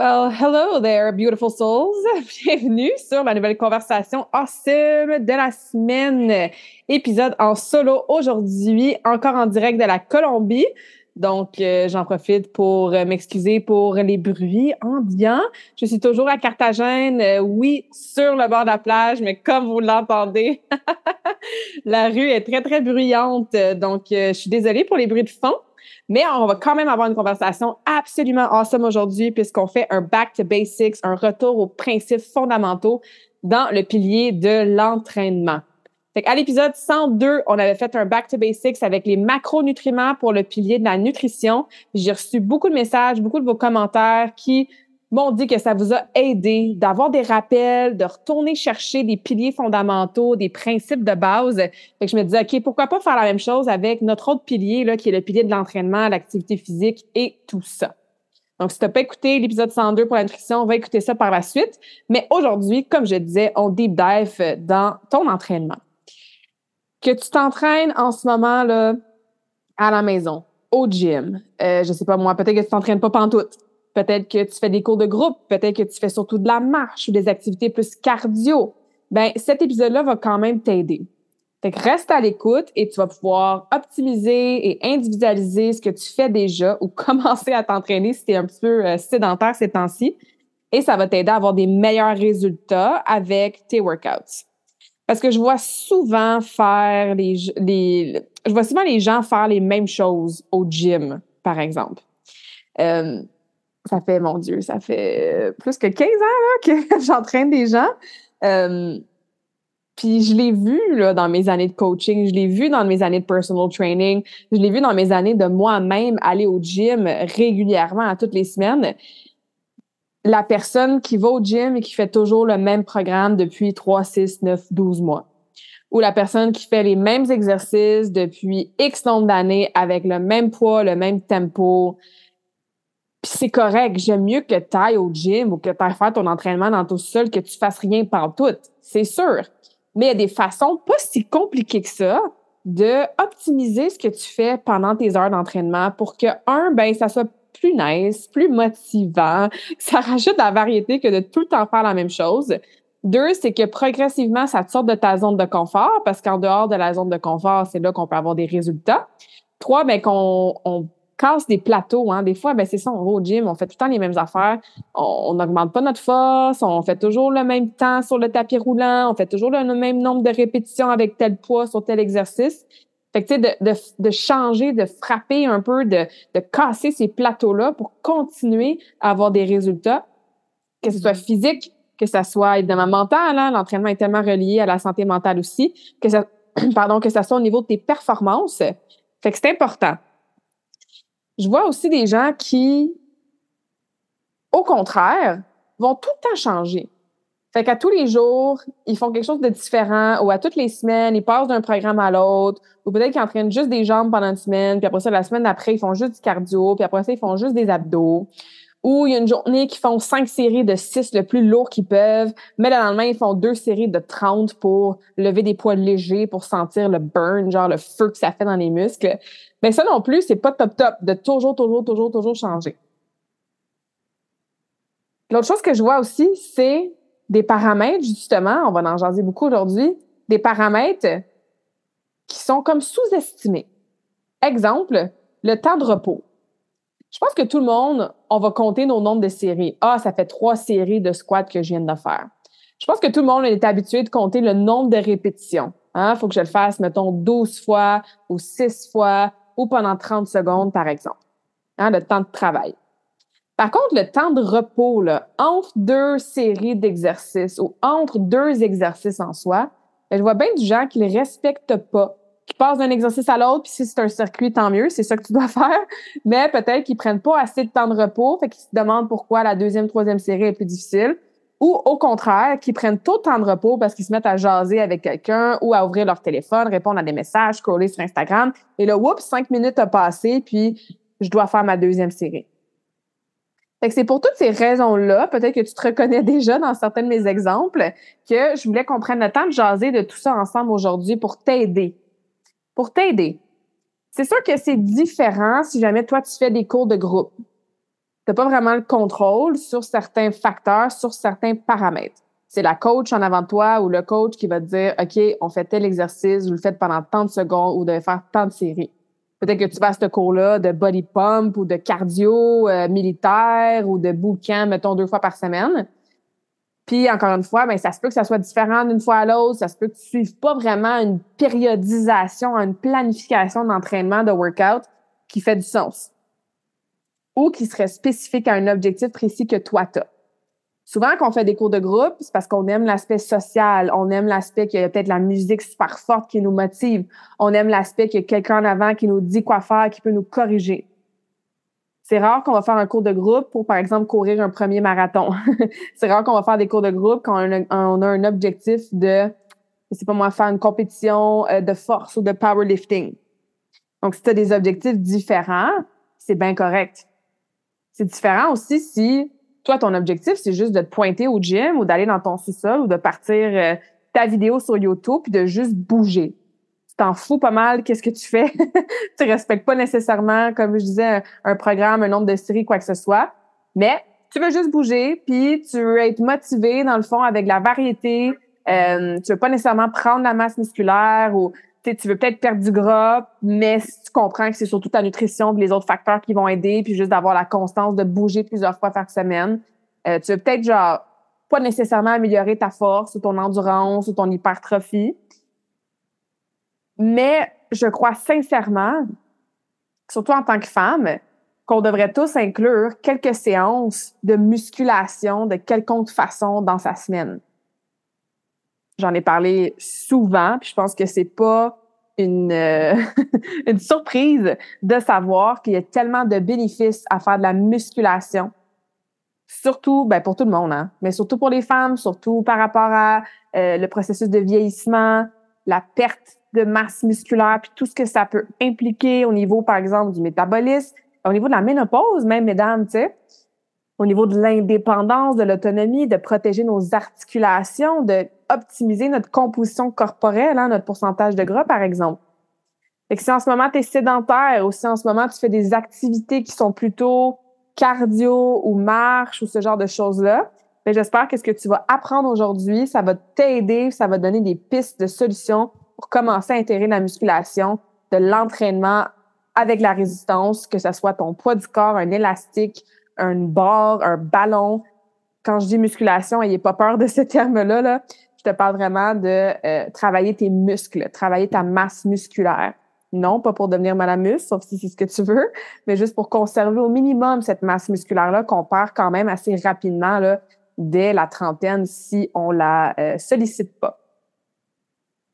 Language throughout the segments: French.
Well, hello there, beautiful souls. Bienvenue sur la nouvelle conversation awesome de la semaine. Épisode en solo aujourd'hui, encore en direct de la Colombie. Donc, euh, j'en profite pour euh, m'excuser pour les bruits ambiants. Je suis toujours à Carthagène, euh, oui, sur le bord de la plage, mais comme vous l'entendez, la rue est très, très bruyante. Donc, je suis désolée pour les bruits de fond. Mais on va quand même avoir une conversation absolument awesome aujourd'hui puisqu'on fait un back to basics, un retour aux principes fondamentaux dans le pilier de l'entraînement. À l'épisode 102, on avait fait un back to basics avec les macronutriments pour le pilier de la nutrition. J'ai reçu beaucoup de messages, beaucoup de vos commentaires qui m'ont dit que ça vous a aidé d'avoir des rappels, de retourner chercher des piliers fondamentaux, des principes de base. Fait que je me disais, OK, pourquoi pas faire la même chose avec notre autre pilier, là, qui est le pilier de l'entraînement, l'activité physique et tout ça. Donc, si tu n'as pas écouté l'épisode 102 pour la nutrition, on va écouter ça par la suite. Mais aujourd'hui, comme je disais, on deep dive dans ton entraînement que tu t'entraînes en ce moment là à la maison, au gym, euh, je sais pas moi, peut-être que tu t'entraînes pas pantoute, peut-être que tu fais des cours de groupe, peut-être que tu fais surtout de la marche ou des activités plus cardio. Ben cet épisode-là va quand même t'aider. Fait que reste à l'écoute et tu vas pouvoir optimiser et individualiser ce que tu fais déjà ou commencer à t'entraîner si tu es un petit peu euh, sédentaire ces temps-ci. Et ça va t'aider à avoir des meilleurs résultats avec tes workouts. Parce que je vois souvent faire les, je vois souvent les gens faire les mêmes choses au gym, par exemple. Euh, ça fait, mon Dieu, ça fait plus que 15 ans que j'entraîne des gens. Euh, puis je l'ai vu dans mes années de coaching, je l'ai vu dans mes années de personal training, je l'ai vu dans mes années de moi-même aller au gym régulièrement à toutes les semaines la personne qui va au gym et qui fait toujours le même programme depuis 3, 6, 9, 12 mois. Ou la personne qui fait les mêmes exercices depuis X nombre d'années avec le même poids, le même tempo. Puis c'est correct. J'aime mieux que tu ailles au gym ou que tu ailles faire ton entraînement dans ton sol que tu fasses rien tout. C'est sûr. Mais il y a des façons pas si compliquées que ça de optimiser ce que tu fais pendant tes heures d'entraînement pour que, un, ben, ça soit plus nice, plus motivant. Ça rajoute la variété que de tout le temps faire la même chose. Deux, c'est que progressivement, ça te sort de ta zone de confort parce qu'en dehors de la zone de confort, c'est là qu'on peut avoir des résultats. Trois, ben qu'on on casse des plateaux. Hein. Des fois, ben c'est ça, on va au gym, on fait tout le temps les mêmes affaires. On n'augmente pas notre force, on fait toujours le même temps sur le tapis roulant, on fait toujours le même nombre de répétitions avec tel poids sur tel exercice. Fait que, tu sais, de, de, de, changer, de frapper un peu, de, de casser ces plateaux-là pour continuer à avoir des résultats, que ce soit mm-hmm. physique, que ce soit évidemment mental, hein, l'entraînement est tellement relié à la santé mentale aussi, que ça, pardon, que ça soit au niveau de tes performances. Fait que c'est important. Je vois aussi des gens qui, au contraire, vont tout le temps changer. Fait qu'à tous les jours, ils font quelque chose de différent ou à toutes les semaines, ils passent d'un programme à l'autre ou peut-être qu'ils entraînent juste des jambes pendant une semaine, puis après ça, la semaine d'après, ils font juste du cardio, puis après ça, ils font juste des abdos. Ou il y a une journée qui font cinq séries de six le plus lourd qu'ils peuvent, mais le lendemain, ils font deux séries de 30 pour lever des poids légers, pour sentir le burn, genre le feu que ça fait dans les muscles. Mais ça non plus, c'est pas top top de toujours, toujours, toujours, toujours changer. L'autre chose que je vois aussi, c'est des paramètres, justement, on va en jaser beaucoup aujourd'hui, des paramètres qui sont comme sous-estimés. Exemple, le temps de repos. Je pense que tout le monde, on va compter nos nombres de séries. Ah, ça fait trois séries de squats que je viens de faire. Je pense que tout le monde est habitué de compter le nombre de répétitions. Il hein? faut que je le fasse, mettons, 12 fois ou 6 fois ou pendant 30 secondes, par exemple. Hein, le temps de travail. Par contre, le temps de repos, là, entre deux séries d'exercices ou entre deux exercices en soi, je vois bien du gens qui ne respectent pas, qui passent d'un exercice à l'autre, puis si c'est un circuit, tant mieux, c'est ça que tu dois faire. Mais peut-être qu'ils prennent pas assez de temps de repos, fait qu'ils se demandent pourquoi la deuxième, troisième série est plus difficile. Ou au contraire, qu'ils prennent tout le temps de repos parce qu'ils se mettent à jaser avec quelqu'un ou à ouvrir leur téléphone, répondre à des messages, scroller sur Instagram. Et là, oups, cinq minutes a passé, puis je dois faire ma deuxième série. Fait que c'est pour toutes ces raisons-là, peut-être que tu te reconnais déjà dans certains de mes exemples, que je voulais qu'on prenne le temps de jaser de tout ça ensemble aujourd'hui pour t'aider. Pour t'aider. C'est sûr que c'est différent si jamais toi, tu fais des cours de groupe. Tu n'as pas vraiment le contrôle sur certains facteurs, sur certains paramètres. C'est la coach en avant de toi ou le coach qui va te dire, OK, on fait tel exercice, vous le faites pendant tant de secondes ou de faire tant de séries. Peut-être que tu vas à ce cours-là de body pump ou de cardio euh, militaire ou de bootcamp, mettons, deux fois par semaine. Puis, encore une fois, ben, ça se peut que ça soit différent d'une fois à l'autre. Ça se peut que tu suives pas vraiment une périodisation, une planification d'entraînement, de workout qui fait du sens. Ou qui serait spécifique à un objectif précis que toi, tu as. Souvent, quand on fait des cours de groupe, c'est parce qu'on aime l'aspect social, on aime l'aspect qu'il y a peut-être la musique super forte qui nous motive, on aime l'aspect qu'il y a quelqu'un en avant qui nous dit quoi faire, qui peut nous corriger. C'est rare qu'on va faire un cours de groupe pour, par exemple, courir un premier marathon. c'est rare qu'on va faire des cours de groupe quand on a, un objectif de, sais pas moi, faire une compétition euh, de force ou de powerlifting. Donc, si tu as des objectifs différents, c'est bien correct. C'est différent aussi si toi, ton objectif, c'est juste de te pointer au gym ou d'aller dans ton sous-sol ou de partir euh, ta vidéo sur YouTube puis de juste bouger. T'en fous pas mal, qu'est-ce que tu fais? tu respectes pas nécessairement, comme je disais, un, programme, un nombre de séries, quoi que ce soit. Mais tu veux juste bouger, puis tu veux être motivé, dans le fond, avec la variété. Euh, tu veux pas nécessairement prendre la masse musculaire ou tu veux peut-être perdre du gras, mais si tu comprends que c'est surtout ta nutrition et les autres facteurs qui vont aider, puis juste d'avoir la constance de bouger plusieurs fois par semaine, euh, tu veux peut-être genre pas nécessairement améliorer ta force ou ton endurance ou ton hypertrophie. Mais je crois sincèrement, surtout en tant que femme, qu'on devrait tous inclure quelques séances de musculation de quelconque façon dans sa semaine. J'en ai parlé souvent, puis je pense que c'est pas une, euh, une surprise de savoir qu'il y a tellement de bénéfices à faire de la musculation. Surtout, ben pour tout le monde, hein, mais surtout pour les femmes, surtout par rapport à euh, le processus de vieillissement, la perte de masse musculaire, puis tout ce que ça peut impliquer au niveau, par exemple, du métabolisme, au niveau de la ménopause, même, mesdames, tu sais au niveau de l'indépendance, de l'autonomie, de protéger nos articulations, de optimiser notre composition corporelle, hein, notre pourcentage de gras, par exemple. Et que si en ce moment tu es sédentaire ou si en ce moment tu fais des activités qui sont plutôt cardio ou marche ou ce genre de choses-là, ben j'espère que ce que tu vas apprendre aujourd'hui, ça va t'aider, ça va donner des pistes de solutions pour commencer à intégrer la musculation, de l'entraînement avec la résistance, que ce soit ton poids du corps, un élastique, un barre, un ballon. Quand je dis musculation, ayez pas peur de ce terme-là. Là. Je te parle vraiment de euh, travailler tes muscles, travailler ta masse musculaire. Non, pas pour devenir malamus, sauf si c'est ce que tu veux, mais juste pour conserver au minimum cette masse musculaire-là qu'on perd quand même assez rapidement là, dès la trentaine si on la euh, sollicite pas.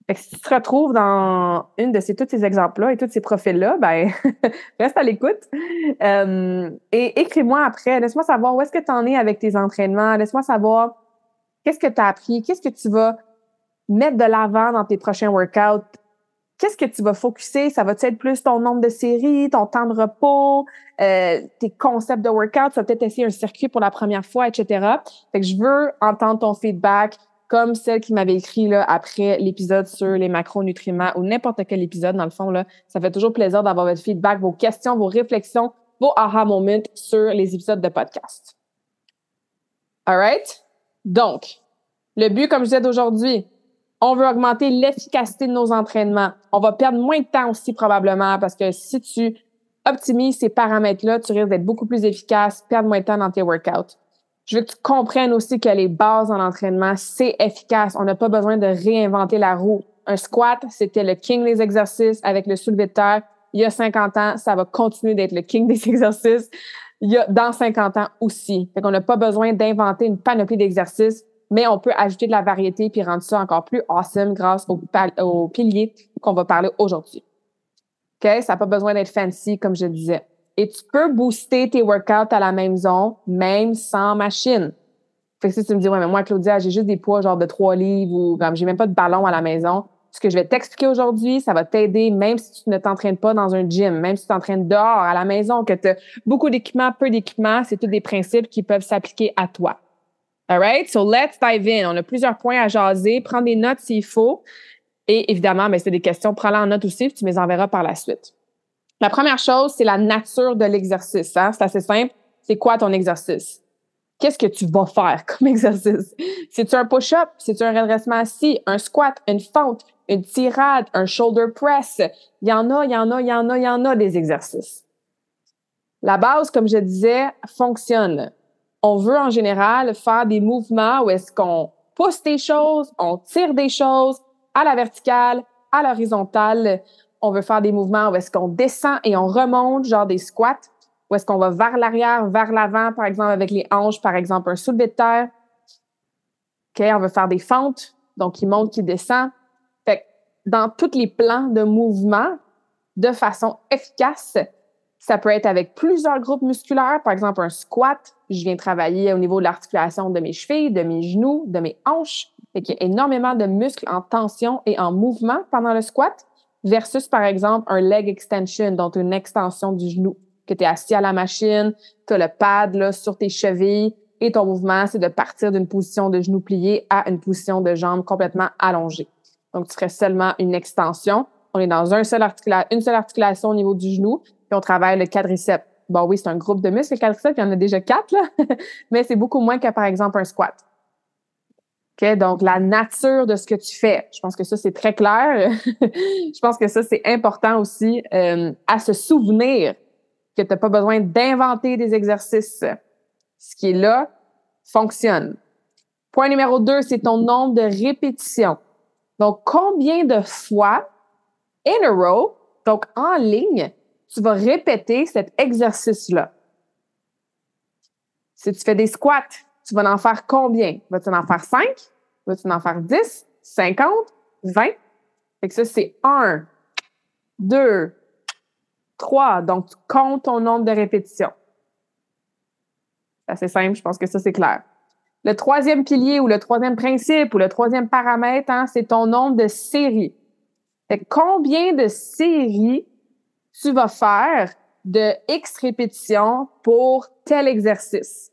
Fait que si tu te retrouves dans une de ces, tous ces exemples-là et tous ces profils-là, ben reste à l'écoute. Euh, et écris-moi après. Laisse-moi savoir où est-ce que tu en es avec tes entraînements. Laisse-moi savoir qu'est-ce que tu as appris, qu'est-ce que tu vas mettre de l'avant dans tes prochains workouts? Qu'est-ce que tu vas focuser? Ça va être plus ton nombre de séries, ton temps de repos, euh, tes concepts de workout? Tu vas peut-être essayer un circuit pour la première fois, etc. Fait que je veux entendre ton feedback comme celle qui m'avait écrit là, après l'épisode sur les macronutriments ou n'importe quel épisode, dans le fond. Là, ça fait toujours plaisir d'avoir votre feedback, vos questions, vos réflexions, vos aha moments sur les épisodes de podcast. All right? Donc, le but, comme je disais d'aujourd'hui, on veut augmenter l'efficacité de nos entraînements. On va perdre moins de temps aussi probablement parce que si tu optimises ces paramètres-là, tu risques d'être beaucoup plus efficace, perdre moins de temps dans tes workouts. Je veux que tu comprennes aussi que les bases en entraînement, c'est efficace. On n'a pas besoin de réinventer la roue. Un squat, c'était le king des exercices avec le soulevé de terre. Il y a 50 ans, ça va continuer d'être le king des exercices. il y a dans 50 ans aussi. Fait qu'on n'a pas besoin d'inventer une panoplie d'exercices, mais on peut ajouter de la variété puis rendre ça encore plus awesome grâce au, au pilier qu'on va parler aujourd'hui. OK? Ça n'a pas besoin d'être fancy, comme je disais. Et tu peux booster tes workouts à la maison, même sans machine. Fait que si tu me dis, ouais, mais moi, Claudia, j'ai juste des poids genre de trois livres ou comme j'ai même pas de ballon à la maison, ce que je vais t'expliquer aujourd'hui, ça va t'aider même si tu ne t'entraînes pas dans un gym, même si tu t'entraînes dehors, à la maison, que tu as beaucoup d'équipements, peu d'équipements, c'est tous des principes qui peuvent s'appliquer à toi. All right? So let's dive in. On a plusieurs points à jaser. Prends des notes s'il faut. Et évidemment, mais ben, c'est des questions, prends-les en note aussi, puis tu me les enverras par la suite. La première chose, c'est la nature de l'exercice. Hein? C'est assez simple. C'est quoi ton exercice? Qu'est-ce que tu vas faire comme exercice? C'est-tu un push-up? C'est-tu un redressement assis? Un squat? Une fente? Une tirade? Un shoulder press? Il y en a, il y en a, il y en a, il y en a des exercices. La base, comme je disais, fonctionne. On veut en général faire des mouvements où est-ce qu'on pousse des choses, on tire des choses à la verticale, à l'horizontale. On veut faire des mouvements où est-ce qu'on descend et on remonte, genre des squats, où est-ce qu'on va vers l'arrière, vers l'avant, par exemple, avec les hanches, par exemple, un soulevé de terre. OK, on veut faire des fentes, donc qui monte, qui descend. Fait dans tous les plans de mouvement, de façon efficace, ça peut être avec plusieurs groupes musculaires, par exemple un squat. Je viens travailler au niveau de l'articulation de mes chevilles, de mes genoux, de mes hanches. Fait qu'il y a énormément de muscles en tension et en mouvement pendant le squat versus, par exemple, un leg extension, donc une extension du genou, que tu es assis à la machine, tu le pad là, sur tes chevilles et ton mouvement, c'est de partir d'une position de genou plié à une position de jambe complètement allongée. Donc, tu ferais seulement une extension. On est dans un seul articula une seule articulation au niveau du genou, puis on travaille le quadriceps. Bon, oui, c'est un groupe de muscles, le quadriceps, il y en a déjà quatre, mais c'est beaucoup moins que, par exemple, un squat. OK? Donc, la nature de ce que tu fais. Je pense que ça, c'est très clair. je pense que ça, c'est important aussi euh, à se souvenir que tu n'as pas besoin d'inventer des exercices. Ce qui est là fonctionne. Point numéro deux, c'est ton nombre de répétitions. Donc, combien de fois in a row, donc en ligne, tu vas répéter cet exercice-là? Si tu fais des squats, tu vas en faire combien? Vas-tu en faire 5? Vas-tu en faire 10, 50, 20? Fait que ça, c'est 1, 2, 3. Donc, tu comptes ton nombre de répétitions. C'est assez simple, je pense que ça, c'est clair. Le troisième pilier ou le troisième principe ou le troisième paramètre, hein, c'est ton nombre de séries. Fait combien de séries tu vas faire de X répétitions pour tel exercice?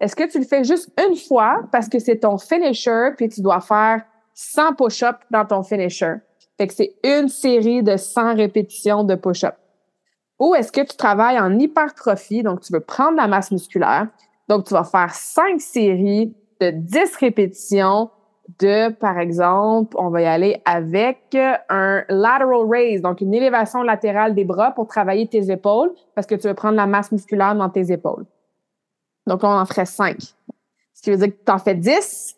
Est-ce que tu le fais juste une fois parce que c'est ton finisher puis tu dois faire 100 push-ups dans ton finisher? Fait que c'est une série de 100 répétitions de push-up. Ou est-ce que tu travailles en hypertrophie, donc tu veux prendre la masse musculaire, donc tu vas faire 5 séries de 10 répétitions de, par exemple, on va y aller avec un lateral raise, donc une élévation latérale des bras pour travailler tes épaules parce que tu veux prendre la masse musculaire dans tes épaules. Donc, on en ferait 5. Ce qui veut dire que tu en fais 10,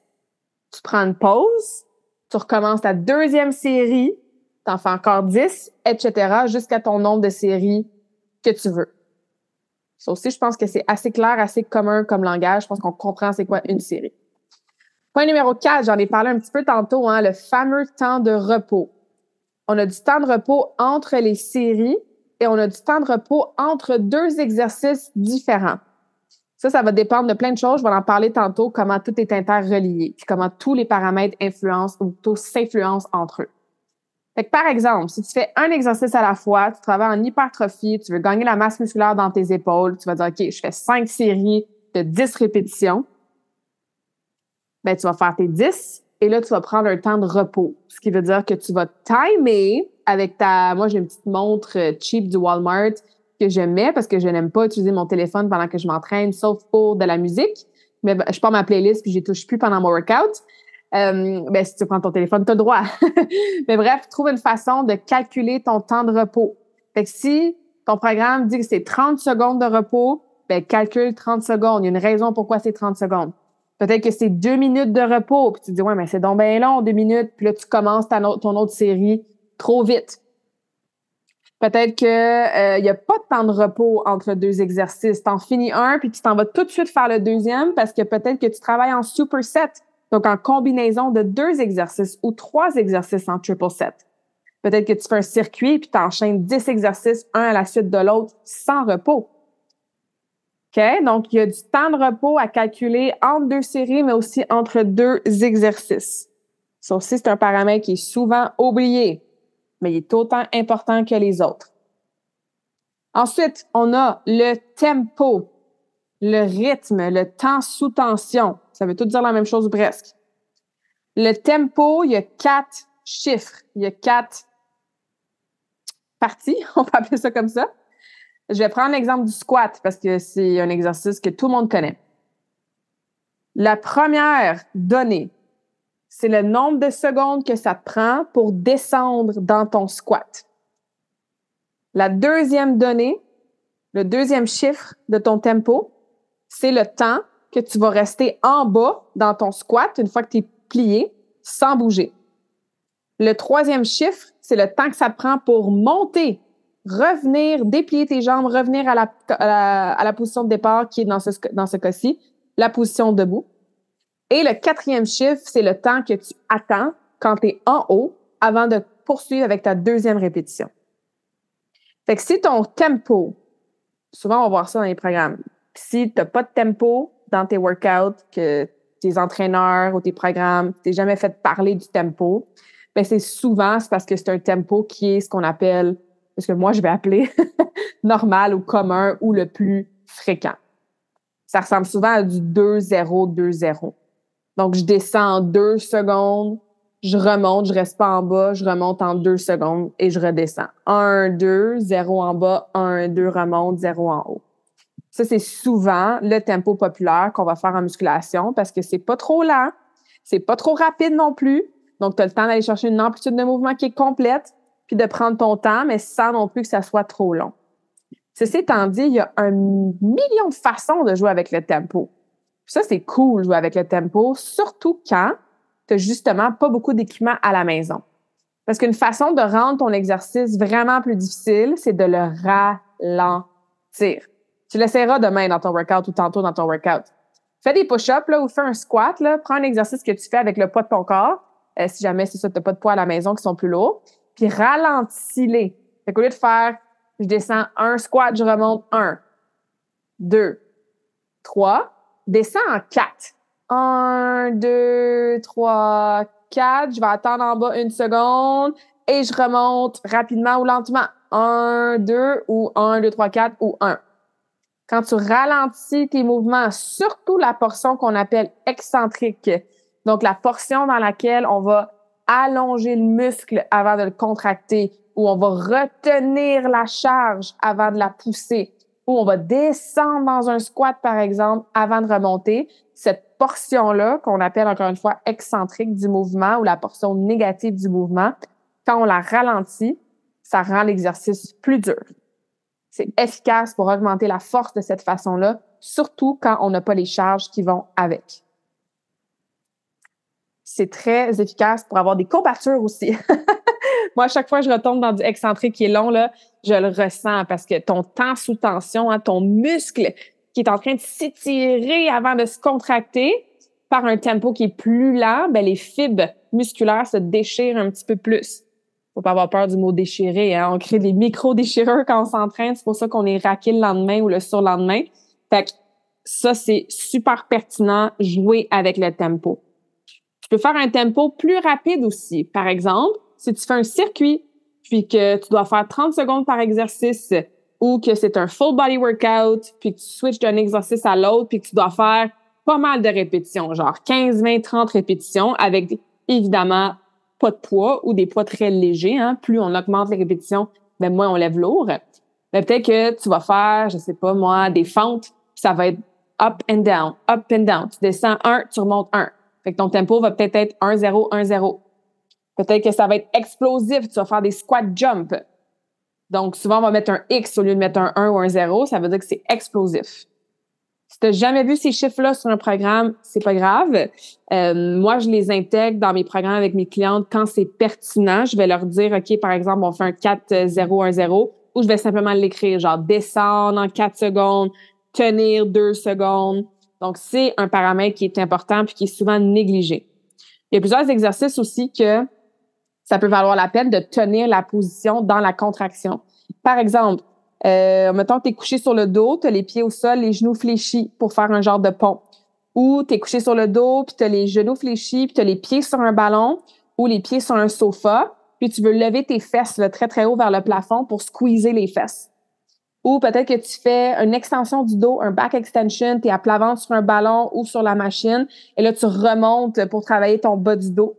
tu prends une pause, tu recommences ta deuxième série, tu en fais encore 10, etc., jusqu'à ton nombre de séries que tu veux. Ça aussi, je pense que c'est assez clair, assez commun comme langage. Je pense qu'on comprend c'est quoi une série. Point numéro 4, j'en ai parlé un petit peu tantôt, hein, le fameux temps de repos. On a du temps de repos entre les séries et on a du temps de repos entre deux exercices différents. Ça, ça va dépendre de plein de choses. Je vais en parler tantôt, comment tout est interrelié, puis comment tous les paramètres influencent ou tous s'influencent entre eux. Fait que, par exemple, si tu fais un exercice à la fois, tu travailles en hypertrophie, tu veux gagner la masse musculaire dans tes épaules, tu vas dire, OK, je fais cinq séries de 10 répétitions. Ben, tu vas faire tes 10 et là, tu vas prendre un temps de repos. Ce qui veut dire que tu vas timer avec ta, moi, j'ai une petite montre euh, cheap du Walmart que je mets parce que je n'aime pas utiliser mon téléphone pendant que je m'entraîne, sauf pour de la musique. Mais ben, je pars ma playlist puis je touche plus pendant mon workout. Euh, ben, si tu prends ton téléphone, tu as droit. Mais bref, trouve une façon de calculer ton temps de repos. Si ton programme dit que c'est 30 secondes de repos, ben, calcule 30 secondes. Il y a une raison pourquoi c'est 30 secondes. Peut-être que c'est deux minutes de repos, puis tu te dis, ouais, mais c'est donc bien long, deux minutes, puis là, tu commences ta, ton autre série trop vite. Peut-être qu'il n'y a pas de temps de repos entre deux exercices. Tu en finis un, puis tu t'en vas tout de suite faire le deuxième parce que peut-être que tu travailles en superset, donc en combinaison de deux exercices ou trois exercices en triple set. Peut-être que tu fais un circuit, puis tu enchaînes dix exercices, un à la suite de l'autre, sans repos. OK? Donc, il y a du temps de repos à calculer entre deux séries, mais aussi entre deux exercices. Ça aussi, c'est un paramètre qui est souvent oublié mais il est autant important que les autres. Ensuite, on a le tempo, le rythme, le temps sous tension. Ça veut tout dire la même chose presque. Le tempo, il y a quatre chiffres, il y a quatre parties, on peut appeler ça comme ça. Je vais prendre l'exemple du squat parce que c'est un exercice que tout le monde connaît. La première donnée, c'est le nombre de secondes que ça te prend pour descendre dans ton squat. La deuxième donnée, le deuxième chiffre de ton tempo, c'est le temps que tu vas rester en bas dans ton squat une fois que tu es plié sans bouger. Le troisième chiffre, c'est le temps que ça te prend pour monter, revenir, déplier tes jambes, revenir à la, à position de départ qui est dans ce, dans ce cas-ci, la position debout. Et le quatrième chiffre, c'est le temps que tu attends quand tu es en haut avant de poursuivre avec ta deuxième répétition. Fait que si ton tempo, souvent on va voir ça dans les programmes, si tu n'as pas de tempo dans tes workouts, que tes entraîneurs ou tes programmes, tu jamais fait parler du tempo, ben c'est souvent parce que c'est un tempo qui est ce qu'on appelle, ce que moi je vais appeler normal ou commun ou le plus fréquent. Ça ressemble souvent à du 2-0-2-0. Donc, je descends en deux secondes, je remonte, je reste pas en bas, je remonte en deux secondes et je redescends. Un, deux, zéro en bas, un, deux, remonte, zéro en haut. Ça, c'est souvent le tempo populaire qu'on va faire en musculation parce que c'est pas trop lent, c'est pas trop rapide non plus. Donc, tu as le temps d'aller chercher une amplitude de mouvement qui est complète, puis de prendre ton temps, mais sans non plus que ça soit trop long. Ceci étant dit, il y a un million de façons de jouer avec le tempo. Ça, c'est cool jouer avec le tempo, surtout quand tu n'as justement pas beaucoup d'équipement à la maison. Parce qu'une façon de rendre ton exercice vraiment plus difficile, c'est de le ralentir. Tu l'essaieras demain dans ton workout ou tantôt dans ton workout. Fais des push-ups ou fais un squat. Là, prends un exercice que tu fais avec le poids de ton corps, euh, si jamais c'est ça, tu n'as pas de poids à la maison qui sont plus lourds, puis ralentis-les. Fait qu'au lieu de faire, je descends un squat, je remonte un, deux, trois, descends en quatre. Un, deux, trois, quatre. Je vais attendre en bas une seconde et je remonte rapidement ou lentement. Un, deux ou un, deux, trois, quatre ou un. Quand tu ralentis tes mouvements, surtout la portion qu'on appelle excentrique, donc la portion dans laquelle on va allonger le muscle avant de le contracter, ou on va retenir la charge avant de la pousser, où on va descendre dans un squat, par exemple, avant de remonter, cette portion-là, qu'on appelle encore une fois excentrique du mouvement ou la portion négative du mouvement, quand on la ralentit, ça rend l'exercice plus dur. C'est efficace pour augmenter la force de cette façon-là, surtout quand on n'a pas les charges qui vont avec. C'est très efficace pour avoir des courbatures aussi. Moi, à chaque fois que je retombe dans du excentrique qui est long, là, je le ressens parce que ton temps sous tension, hein, ton muscle qui est en train de s'étirer avant de se contracter par un tempo qui est plus lent, ben, les fibres musculaires se déchirent un petit peu plus. Faut pas avoir peur du mot déchirer. Hein? On crée des micro-déchirures quand on s'entraîne. C'est pour ça qu'on est raqué le lendemain ou le surlendemain. Fait que ça, c'est super pertinent, jouer avec le tempo. Tu peux faire un tempo plus rapide aussi. Par exemple, si tu fais un circuit, puis que tu dois faire 30 secondes par exercice, ou que c'est un full body workout, puis que tu switches d'un exercice à l'autre, puis que tu dois faire pas mal de répétitions, genre 15, 20, 30 répétitions avec évidemment pas de poids ou des poids très légers. Hein. Plus on augmente les répétitions, ben moins on lève lourd. Ben, peut-être que tu vas faire, je sais pas moi, des fentes, ça va être up and down, up and down. Tu descends un, tu remontes un. Fait que ton tempo va peut-être être 1-0, 1-0. Peut-être que ça va être explosif, tu vas faire des squat jump. Donc, souvent, on va mettre un X au lieu de mettre un 1 ou un 0, ça veut dire que c'est explosif. Si tu n'as jamais vu ces chiffres-là sur un programme, c'est pas grave. Euh, moi, je les intègre dans mes programmes avec mes clientes quand c'est pertinent. Je vais leur dire, OK, par exemple, on fait un 4-0-1-0 ou je vais simplement l'écrire, genre descendre en 4 secondes, tenir 2 secondes. Donc, c'est un paramètre qui est important puis qui est souvent négligé. Il y a plusieurs exercices aussi que ça peut valoir la peine de tenir la position dans la contraction. Par exemple, euh, mettons tu es couché sur le dos, tu as les pieds au sol, les genoux fléchis pour faire un genre de pont. Ou tu es couché sur le dos, puis tu as les genoux fléchis, puis tu as les pieds sur un ballon ou les pieds sur un sofa, puis tu veux lever tes fesses très, très haut vers le plafond pour squeezer les fesses. Ou peut-être que tu fais une extension du dos, un back extension, tu es à plat ventre sur un ballon ou sur la machine, et là, tu remontes pour travailler ton bas du dos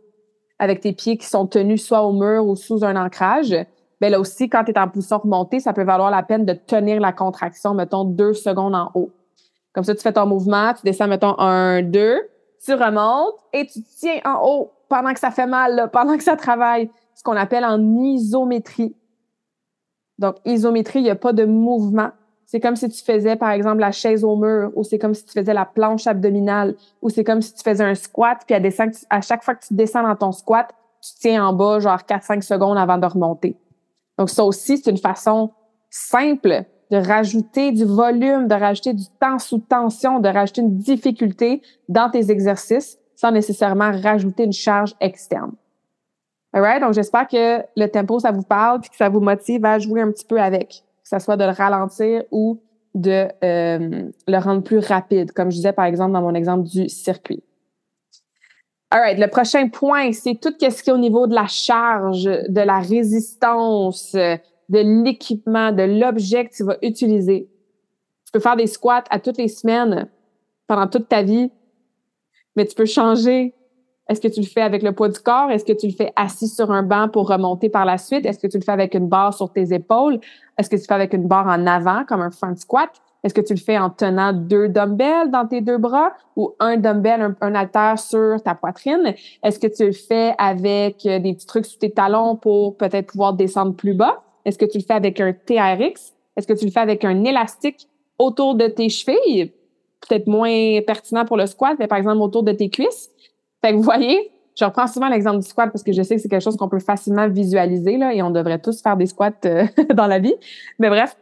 avec tes pieds qui sont tenus soit au mur ou sous un ancrage. Mais là aussi, quand tu es en position remontée, ça peut valoir la peine de tenir la contraction, mettons, deux secondes en haut. Comme ça, tu fais ton mouvement, tu descends, mettons, un, deux, tu remontes et tu tiens en haut pendant que ça fait mal, pendant que ça travaille. Ce qu'on appelle en isométrie. Donc, isométrie, il n'y a pas de mouvement. C'est comme si tu faisais, par exemple, la chaise au mur, ou c'est comme si tu faisais la planche abdominale, ou c'est comme si tu faisais un squat, puis à, chaque fois que tu descends dans ton squat, tu tiens en bas genre 4-5 secondes avant de remonter. Donc, ça aussi, c'est une façon simple de rajouter du volume, de rajouter du temps sous tension, de rajouter une difficulté dans tes exercices sans nécessairement rajouter une charge externe. Alright? Donc, j'espère que le tempo, ça vous parle puis que ça vous motive à jouer un petit peu avec. Que ce soit de le ralentir ou de euh, le rendre plus rapide, comme je disais, par exemple, dans mon exemple du circuit. Alright, le prochain point, c'est tout ce qui est au niveau de la charge, de la résistance, de l'équipement, de l'objet que tu vas utiliser. Tu peux faire des squats à toutes les semaines pendant toute ta vie, mais tu peux changer. Est-ce que tu le fais avec le poids du corps? Est-ce que tu le fais assis sur un banc pour remonter par la suite? Est-ce que tu le fais avec une barre sur tes épaules? Est-ce que tu le fais avec une barre en avant comme un front squat? Est-ce que tu le fais en tenant deux dumbbells dans tes deux bras ou un dumbbell, un, un sur ta poitrine? Est-ce que tu le fais avec euh, des petits trucs sous tes talons pour peut-être pouvoir descendre plus bas? Est-ce que tu le fais avec un TRX? Est-ce que tu le fais avec un élastique autour de tes chevilles? Peut-être moins pertinent pour le squat, mais par exemple autour de tes cuisses? Fait que vous voyez, je reprends souvent l'exemple du squat parce que je sais que c'est quelque chose qu'on peut facilement visualiser là, et on devrait tous faire des squats euh, dans la vie. Mais bref,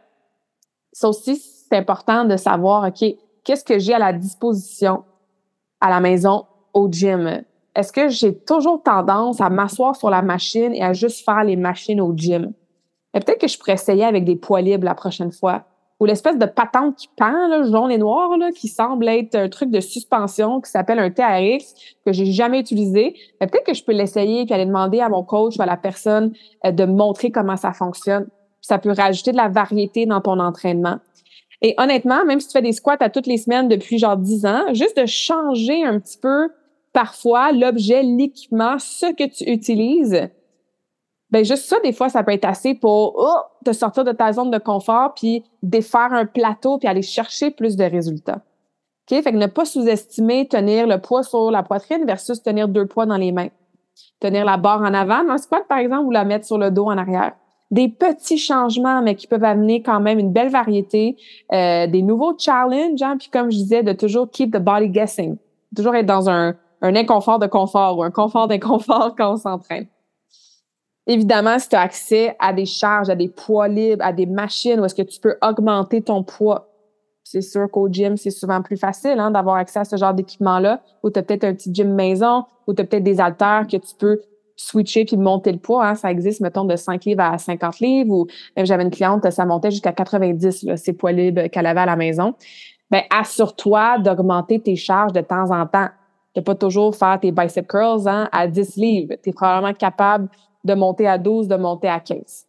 ça aussi, important de savoir, OK, qu'est-ce que j'ai à la disposition à la maison, au gym? Est-ce que j'ai toujours tendance à m'asseoir sur la machine et à juste faire les machines au gym? Peut-être que je pourrais essayer avec des poids libres la prochaine fois. Ou l'espèce de patente qui pend, là, jaune et noir, là, qui semble être un truc de suspension qui s'appelle un TRX que j'ai jamais utilisé. Peut-être que je peux l'essayer puis aller demander à mon coach ou à la personne euh, de montrer comment ça fonctionne. Ça peut rajouter de la variété dans ton entraînement. Et honnêtement, même si tu fais des squats à toutes les semaines depuis genre 10 ans, juste de changer un petit peu parfois l'objet, l'équipement, ce que tu utilises, ben juste ça, des fois, ça peut être assez pour oh, te sortir de ta zone de confort puis défaire un plateau puis aller chercher plus de résultats. OK? Fait que ne pas sous-estimer tenir le poids sur la poitrine versus tenir deux poids dans les mains. Tenir la barre en avant dans le squat, par exemple, ou la mettre sur le dos en arrière des petits changements, mais qui peuvent amener quand même une belle variété, euh, des nouveaux challenges, hein, puis comme je disais, de toujours keep the body guessing, toujours être dans un, un inconfort de confort ou un confort d'inconfort quand on s'entraîne. Évidemment, si tu as accès à des charges, à des poids libres, à des machines où est-ce que tu peux augmenter ton poids, c'est sûr qu'au gym, c'est souvent plus facile hein, d'avoir accès à ce genre d'équipement-là, où tu as peut-être un petit gym maison, où tu as peut-être des haltères que tu peux switcher puis monter le poids. Hein. Ça existe, mettons, de 5 livres à 50 livres ou même j'avais une cliente, ça montait jusqu'à 90, là, ces poids libres qu'elle avait à la maison. Ben, assure-toi d'augmenter tes charges de temps en temps. De pas toujours faire tes bicep curls hein, à 10 livres. Tu es probablement capable de monter à 12, de monter à 15.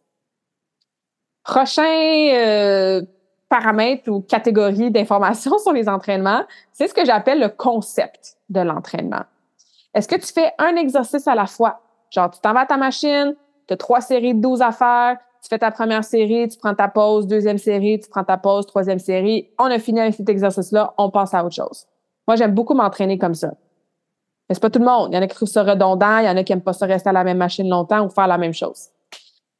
Prochain euh, paramètre ou catégorie d'information sur les entraînements, c'est ce que j'appelle le concept de l'entraînement. Est-ce que tu fais un exercice à la fois? Genre, tu t'en vas à ta machine, tu as trois séries de 12 à faire, tu fais ta première série, tu prends ta pause, deuxième série, tu prends ta pause, troisième série. On a fini avec cet exercice-là, on passe à autre chose. Moi, j'aime beaucoup m'entraîner comme ça. Mais c'est pas tout le monde. Il y en a qui trouvent ça redondant, il y en a qui aiment pas ça rester à la même machine longtemps ou faire la même chose.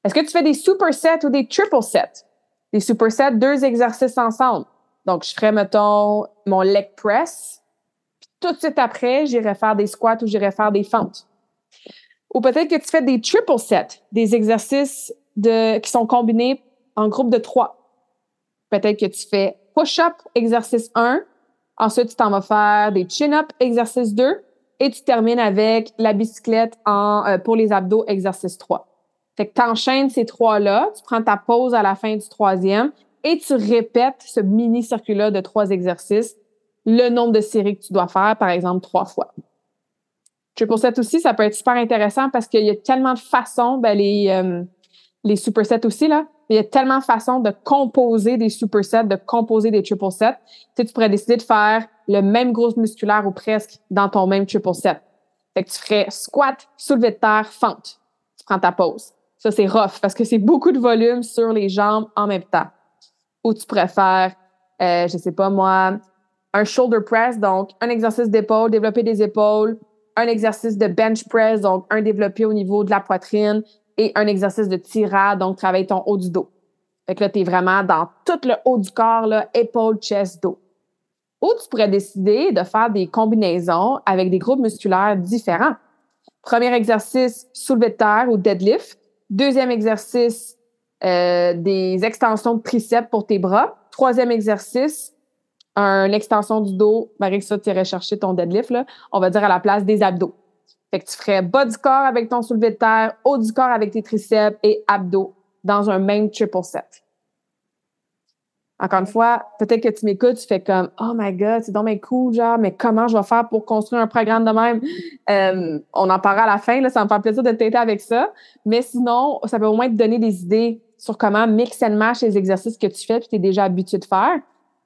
Est-ce que tu fais des supersets ou des triple sets? Des supersets, deux exercices ensemble. Donc, je ferais, mettons, mon leg press. Puis tout de suite après, j'irai faire des squats ou j'irai faire des fentes. Ou peut-être que tu fais des triple sets, des exercices de, qui sont combinés en groupe de trois. Peut-être que tu fais push-up, exercice 1. Ensuite, tu t'en vas faire des chin-up, exercice 2. Et tu termines avec la bicyclette en, euh, pour les abdos, exercice 3. Fait que tu enchaînes ces trois-là, tu prends ta pause à la fin du troisième et tu répètes ce mini circuit-là de trois exercices, le nombre de séries que tu dois faire, par exemple, trois fois. Triple set aussi, ça peut être super intéressant parce qu'il y a tellement de façons, ben les, euh, les supersets aussi, là, il y a tellement de façons de composer des supersets, de composer des triple sets. Tu, sais, tu pourrais décider de faire le même gros musculaire ou presque dans ton même triple set. Fait que tu ferais squat, soulevé de terre, fente. Tu prends ta pause. Ça, c'est rough parce que c'est beaucoup de volume sur les jambes en même temps. Ou tu préfères, euh, je sais pas moi, un shoulder press, donc un exercice d'épaule, développer des épaules, un exercice de bench press, donc un développé au niveau de la poitrine et un exercice de tirade, donc travailler ton haut du dos. Fait que là, tu es vraiment dans tout le haut du corps, là, épaule, chest, dos. Ou tu pourrais décider de faire des combinaisons avec des groupes musculaires différents. Premier exercice, soulevé de terre ou deadlift. Deuxième exercice, euh, des extensions de triceps pour tes bras. Troisième exercice, une extension du dos. Marie, ça, tu irais chercher ton deadlift, là. On va dire à la place des abdos. Fait que tu ferais bas du corps avec ton soulevé de terre, haut du corps avec tes triceps et abdos dans un même triple set. Encore une fois, peut-être que tu m'écoutes, tu fais comme Oh my God, c'est donc cool, genre, mais comment je vais faire pour construire un programme de même? Euh, on en parlera à la fin, là, ça me fait plaisir de t'aider avec ça. Mais sinon, ça peut au moins te donner des idées sur comment mix and match les exercices que tu fais puis tu es déjà habitué de faire.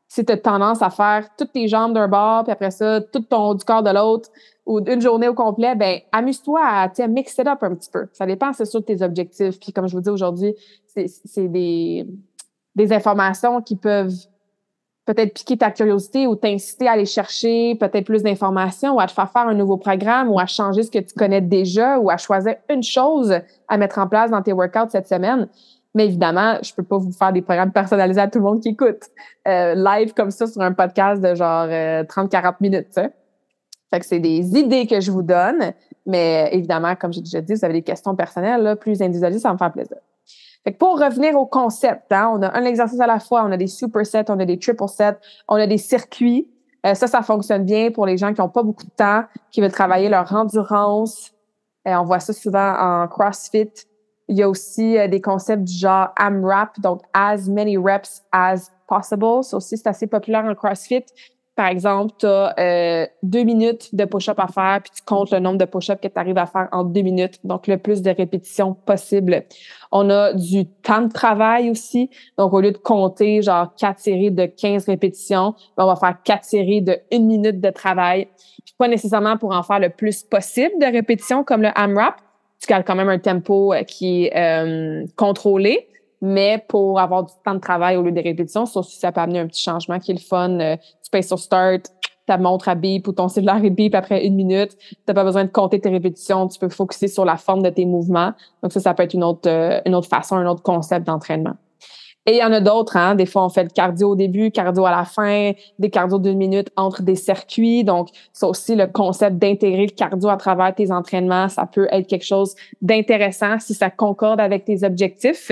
Si tu as tendance à faire toutes tes jambes d'un bord, puis après ça, tout ton du corps de l'autre, ou une journée au complet, ben amuse-toi à mix it up un petit peu. Ça dépend, c'est sûr, de tes objectifs. Puis comme je vous dis aujourd'hui, c'est des des informations qui peuvent peut-être piquer ta curiosité ou t'inciter à aller chercher peut-être plus d'informations ou à te faire faire un nouveau programme ou à changer ce que tu connais déjà ou à choisir une chose à mettre en place dans tes workouts cette semaine. Mais évidemment, je peux pas vous faire des programmes personnalisés à tout le monde qui écoute euh, live comme ça sur un podcast de genre 30-40 euh, minutes. Fait que c'est des idées que je vous donne, mais évidemment, comme j'ai déjà dit, vous avez des questions personnelles, là, plus individualisées, ça me fait plaisir pour revenir au concept, hein, on a un exercice à la fois, on a des supersets, on a des triple sets, on a des circuits. Euh, ça, ça fonctionne bien pour les gens qui n'ont pas beaucoup de temps, qui veulent travailler leur endurance. Euh, on voit ça souvent en CrossFit. Il y a aussi euh, des concepts du genre AMRAP, donc as many reps as possible. Ça aussi, c'est assez populaire en CrossFit. Par exemple, tu as euh, deux minutes de push-up à faire, puis tu comptes le nombre de push-up que tu arrives à faire en deux minutes, donc le plus de répétitions possible. On a du temps de travail aussi. Donc, au lieu de compter genre quatre séries de 15 répétitions, ben, on va faire quatre séries de une minute de travail. Pas nécessairement pour en faire le plus possible de répétitions comme le AMRAP. Tu gardes quand même un tempo euh, qui est euh, contrôlé, mais pour avoir du temps de travail au lieu des répétitions, ça aussi, ça peut amener un petit changement qui est le fun. Euh, tu payes sur Start, ta montre à bip ou ton cellulaire est bip après une minute. Tu n'as pas besoin de compter tes répétitions. Tu peux focuser sur la forme de tes mouvements. Donc ça, ça peut être une autre, une autre façon, un autre concept d'entraînement. Et il y en a d'autres, hein. Des fois, on fait le cardio au début, cardio à la fin, des cardio d'une minute entre des circuits. Donc, c'est aussi le concept d'intégrer le cardio à travers tes entraînements. Ça peut être quelque chose d'intéressant si ça concorde avec tes objectifs.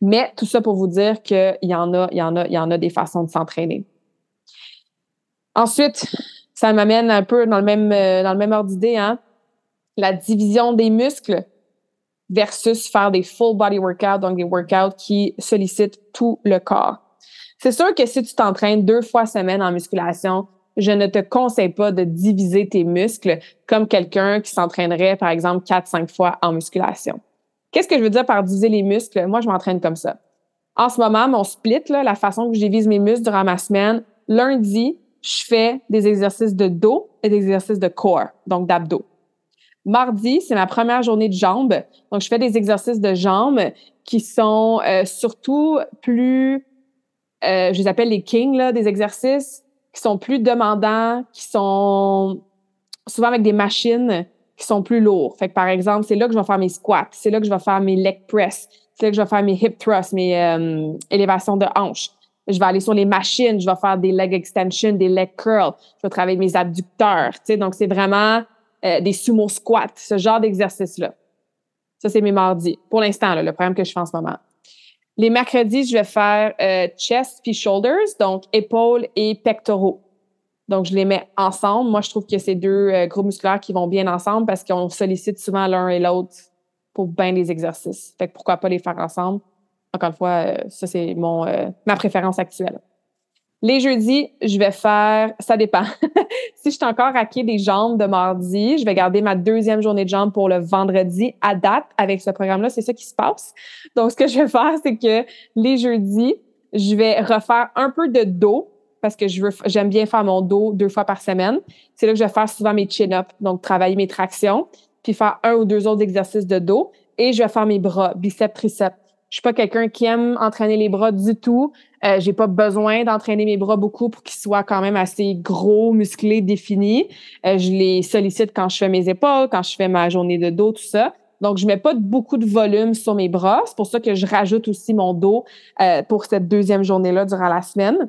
Mais tout ça pour vous dire qu'il y en a, il y en a, il y en a des façons de s'entraîner. Ensuite, ça m'amène un peu dans le même, euh, dans le même ordre d'idée, hein. La division des muscles versus faire des full body workouts, donc des workouts qui sollicitent tout le corps. C'est sûr que si tu t'entraînes deux fois semaine en musculation, je ne te conseille pas de diviser tes muscles comme quelqu'un qui s'entraînerait, par exemple, quatre, cinq fois en musculation. Qu'est-ce que je veux dire par diviser les muscles? Moi, je m'entraîne comme ça. En ce moment, mon split, la façon que je divise mes muscles durant ma semaine, lundi, je fais des exercices de dos et des exercices de corps, donc d'abdos. Mardi, c'est ma première journée de jambes. Donc, je fais des exercices de jambes qui sont euh, surtout plus, euh, je les appelle les kings, là, des exercices qui sont plus demandants, qui sont souvent avec des machines qui sont plus lourds. Fait que, par exemple, c'est là que je vais faire mes squats, c'est là que je vais faire mes leg press, c'est là que je vais faire mes hip thrusts, mes euh, élévations de hanches. Je vais aller sur les machines, je vais faire des leg extensions, des leg curls, je vais travailler mes abducteurs. Tu sais, donc, c'est vraiment euh, des sumo squats, ce genre d'exercice-là. Ça, c'est mes mardis. Pour l'instant, le programme que je fais en ce moment. Les mercredis, je vais faire euh, chest puis shoulders, donc épaules et pectoraux. Donc, je les mets ensemble. Moi, je trouve que c'est deux euh, groupes musculaires qui vont bien ensemble parce qu'on sollicite souvent l'un et l'autre pour bien des exercices. Fait que pourquoi pas les faire ensemble? Encore une fois, ça, c'est mon ma préférence actuelle. Les jeudis, je vais faire, ça dépend. si je suis encore à des jambes de mardi, je vais garder ma deuxième journée de jambes pour le vendredi à date avec ce programme-là. C'est ça qui se passe. Donc, ce que je vais faire, c'est que les jeudis, je vais refaire un peu de dos parce que j'aime bien faire mon dos deux fois par semaine. C'est là que je vais faire souvent mes chin-ups, donc travailler mes tractions, puis faire un ou deux autres exercices de dos. Et je vais faire mes bras, biceps, triceps. Je suis pas quelqu'un qui aime entraîner les bras du tout. Euh, j'ai pas besoin d'entraîner mes bras beaucoup pour qu'ils soient quand même assez gros, musclés, définis. Euh, je les sollicite quand je fais mes épaules, quand je fais ma journée de dos, tout ça. Donc, je mets pas beaucoup de volume sur mes bras. C'est pour ça que je rajoute aussi mon dos euh, pour cette deuxième journée-là durant la semaine.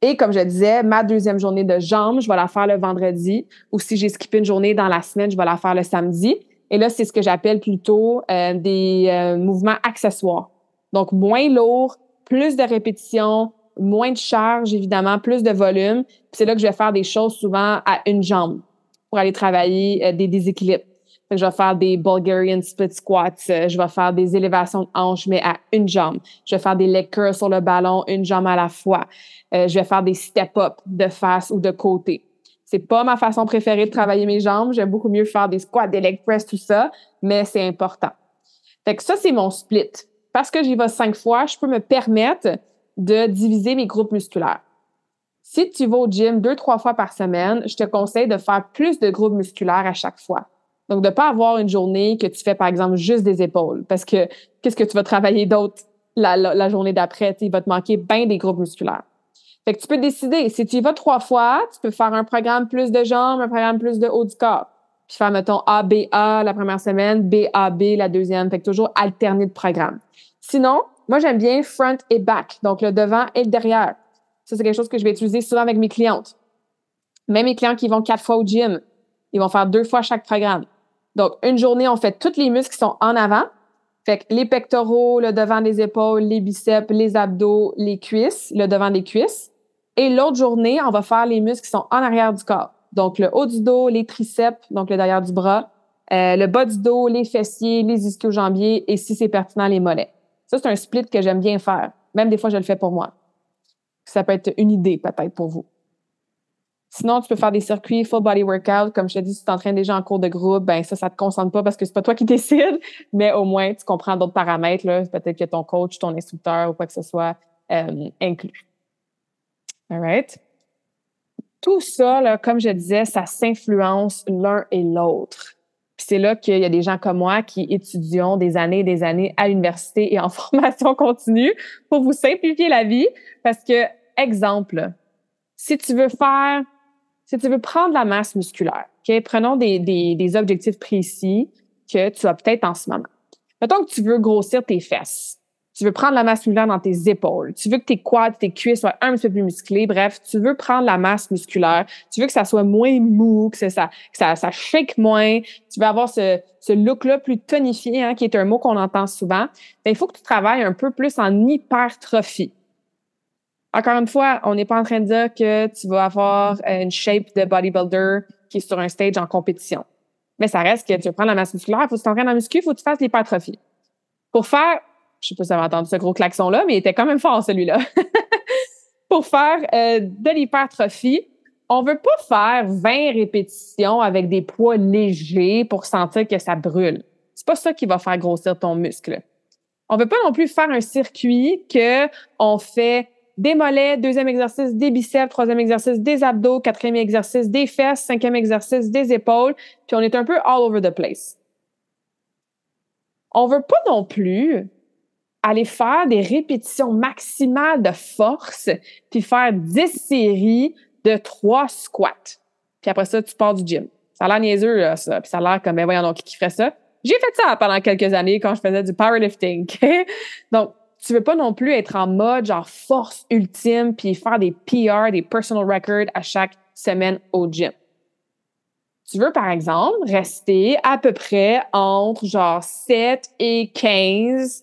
Et comme je disais, ma deuxième journée de jambes, je vais la faire le vendredi. Ou si j'ai skippé une journée dans la semaine, je vais la faire le samedi. Et là, c'est ce que j'appelle plutôt des mouvements accessoires. Donc, moins lourd, plus de répétitions, moins de charge, évidemment, plus de volume. c'est là que je vais faire des choses souvent à une jambe pour aller travailler euh, des déséquilibres. je vais faire des Bulgarian split squats, euh, je vais faire des élévations de hanches, mais à une jambe. Je vais faire des leg curls sur le ballon, une jambe à la fois. Euh, je vais faire des step-up de face ou de côté. C'est pas ma façon préférée de travailler mes jambes. J'aime beaucoup mieux faire des squats, des leg press, tout ça, mais c'est important. Fait que ça, c'est mon split parce que j'y vais cinq fois, je peux me permettre de diviser mes groupes musculaires. Si tu vas au gym deux, trois fois par semaine, je te conseille de faire plus de groupes musculaires à chaque fois. Donc, de ne pas avoir une journée que tu fais, par exemple, juste des épaules. Parce que qu'est-ce que tu vas travailler d'autre la, journée d'après? Il va te manquer bien des groupes musculaires. Fait que tu peux décider. Si tu y vas trois fois, tu peux faire un programme plus de jambes, un programme plus de haut du corps. Puis faire, mettons, ABA la première semaine, BAB la deuxième. Fait que toujours alterner de programme. Sinon, moi, j'aime bien front et back, donc le devant et le derrière. Ça, c'est quelque chose que je vais utiliser souvent avec mes clientes. Même mes clients qui vont quatre fois au gym, ils vont faire deux fois chaque programme. Donc, une journée, on fait tous les muscles qui sont en avant. Fait les pectoraux, le devant des épaules, les biceps, les abdos, les cuisses, le devant des cuisses. Et l'autre journée, on va faire les muscles qui sont en arrière du corps. Donc, le haut du dos, les triceps, donc le derrière du bras, euh, le bas du dos, les fessiers, les ischio-jambiers et si c'est pertinent, les mollets. Ça, c'est un split que j'aime bien faire. Même des fois, je le fais pour moi. Ça peut être une idée peut-être pour vous. Sinon, tu peux faire des circuits full body workout. Comme je te dis, si tu t'entraînes déjà en cours de groupe, ben ça, ça te concentre pas parce que c'est pas toi qui décides, mais au moins, tu comprends d'autres paramètres. Peut-être que ton coach, ton instructeur ou quoi que ce soit euh, inclus. All right? Tout ça, là, comme je disais, ça s'influence l'un et l'autre c'est là qu'il y a des gens comme moi qui étudions des années et des années à l'université et en formation continue pour vous simplifier la vie. Parce que, exemple, si tu veux faire, si tu veux prendre la masse musculaire, OK, prenons des, des, des objectifs précis que tu as peut-être en ce moment. Mettons que tu veux grossir tes fesses tu veux prendre la masse musculaire dans tes épaules, tu veux que tes quads, tes cuisses soient un petit peu plus musclés, bref, tu veux prendre la masse musculaire, tu veux que ça soit moins mou, que ça, ça, ça shake moins, tu veux avoir ce, ce look-là plus tonifié, hein, qui est un mot qu'on entend souvent, ben, il faut que tu travailles un peu plus en hypertrophie. Encore une fois, on n'est pas en train de dire que tu vas avoir une shape de bodybuilder qui est sur un stage en compétition. Mais ça reste que tu veux prendre la masse musculaire, il faut que tu t'entraînes en muscu, il faut que tu fasses l'hypertrophie. Pour faire je sais pas si vous avez entendu ce gros klaxon-là, mais il était quand même fort, celui-là. Pour faire euh, de l'hypertrophie, on veut pas faire 20 répétitions avec des poids légers pour sentir que ça brûle. C'est pas ça qui va faire grossir ton muscle. On veut pas non plus faire un circuit que on fait des mollets, deuxième exercice des biceps, troisième exercice des abdos, quatrième exercice des fesses, cinquième exercice des épaules, puis on est un peu all over the place. On veut pas non plus aller faire des répétitions maximales de force, puis faire 10 séries de 3 squats. Puis après ça, tu pars du gym. Ça a l'air niaiseux, là, ça. Puis ça a l'air comme, ben voyons donc, qui ferait ça? J'ai fait ça pendant quelques années quand je faisais du powerlifting. donc, tu veux pas non plus être en mode genre force ultime puis faire des PR, des personal records à chaque semaine au gym. Tu veux, par exemple, rester à peu près entre genre 7 et 15,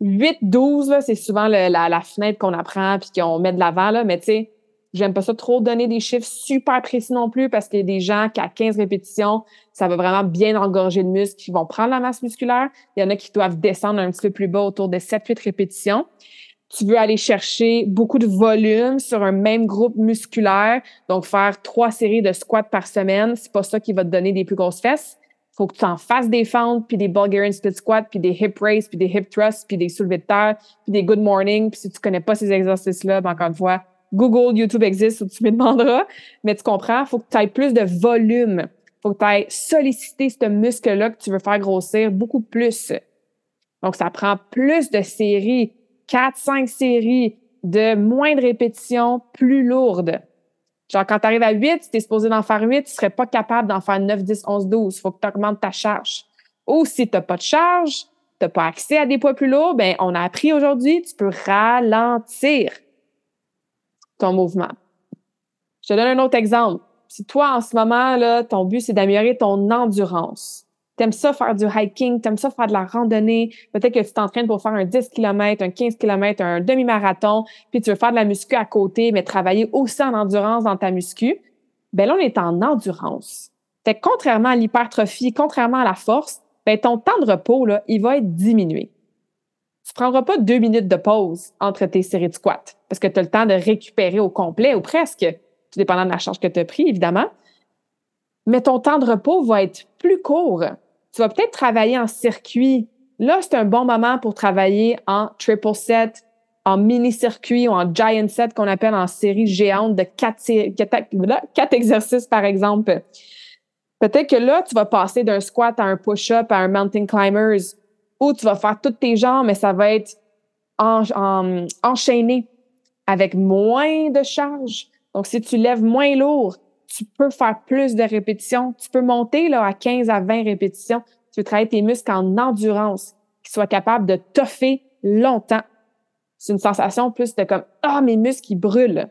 8, 12, c'est souvent la, la, fenêtre qu'on apprend puis qu'on met de l'avant, là, mais tu sais, J'aime pas ça trop donner des chiffres super précis non plus parce qu'il y a des gens qui, à 15 répétitions, ça va vraiment bien engorger le muscle, qui vont prendre la masse musculaire. Il y en a qui doivent descendre un petit peu plus bas autour de 7-8 répétitions. Tu veux aller chercher beaucoup de volume sur un même groupe musculaire. Donc, faire trois séries de squats par semaine, c'est pas ça qui va te donner des plus grosses fesses. Faut que tu en fasses des fentes, puis des Bulgarian split squats, puis des hip raises, puis des hip thrusts, puis des soulevés de terre, puis des good morning. Puis si tu connais pas ces exercices-là, ben encore une fois, Google, YouTube existe, tu me demanderas, mais tu comprends, faut que tu aies plus de volume. Faut que tu ailles solliciter ce muscle-là que tu veux faire grossir beaucoup plus. Donc, ça prend plus de séries, 4, 5 séries, de moins de répétitions, plus lourdes. Genre, quand tu arrives à 8, si tu es supposé d'en faire 8, tu serais pas capable d'en faire 9, 10, 11, 12. Il faut que tu augmentes ta charge. Ou si tu n'as pas de charge, tu n'as pas accès à des poids plus lourds, ben on a appris aujourd'hui, tu peux ralentir ton mouvement. Je te donne un autre exemple. Si toi, en ce moment, là, ton but, c'est d'améliorer ton endurance, t'aimes ça faire du hiking, t'aimes ça faire de la randonnée, peut-être que tu t'entraînes pour faire un 10 km, un 15 km, un demi-marathon, puis tu veux faire de la muscu à côté, mais travailler aussi en endurance dans ta muscu, ben là, on est en endurance. Fait que contrairement à l'hypertrophie, contrairement à la force, ben ton temps de repos, là, il va être diminué tu prendras pas deux minutes de pause entre tes séries de squats parce que tu as le temps de récupérer au complet ou presque, tout dépendant de la charge que tu as pris, évidemment. Mais ton temps de repos va être plus court. Tu vas peut-être travailler en circuit. Là, c'est un bon moment pour travailler en triple set, en mini-circuit ou en giant set qu'on appelle en série géante de quatre, exercices, par exemple. Peut-être que là, tu vas passer d'un squat à un push-up à un mountain climbers ou tu vas faire toutes tes jambes, mais ça va être enchaîné avec moins de charge. Donc, si tu lèves moins lourd, tu peux faire plus de répétitions. Tu peux monter là, à 15 à 20 répétitions. Tu veux travailler tes muscles en endurance, qui soient capables de toffer longtemps. C'est une sensation plus de comme Ah, mes muscles, ils brûlent.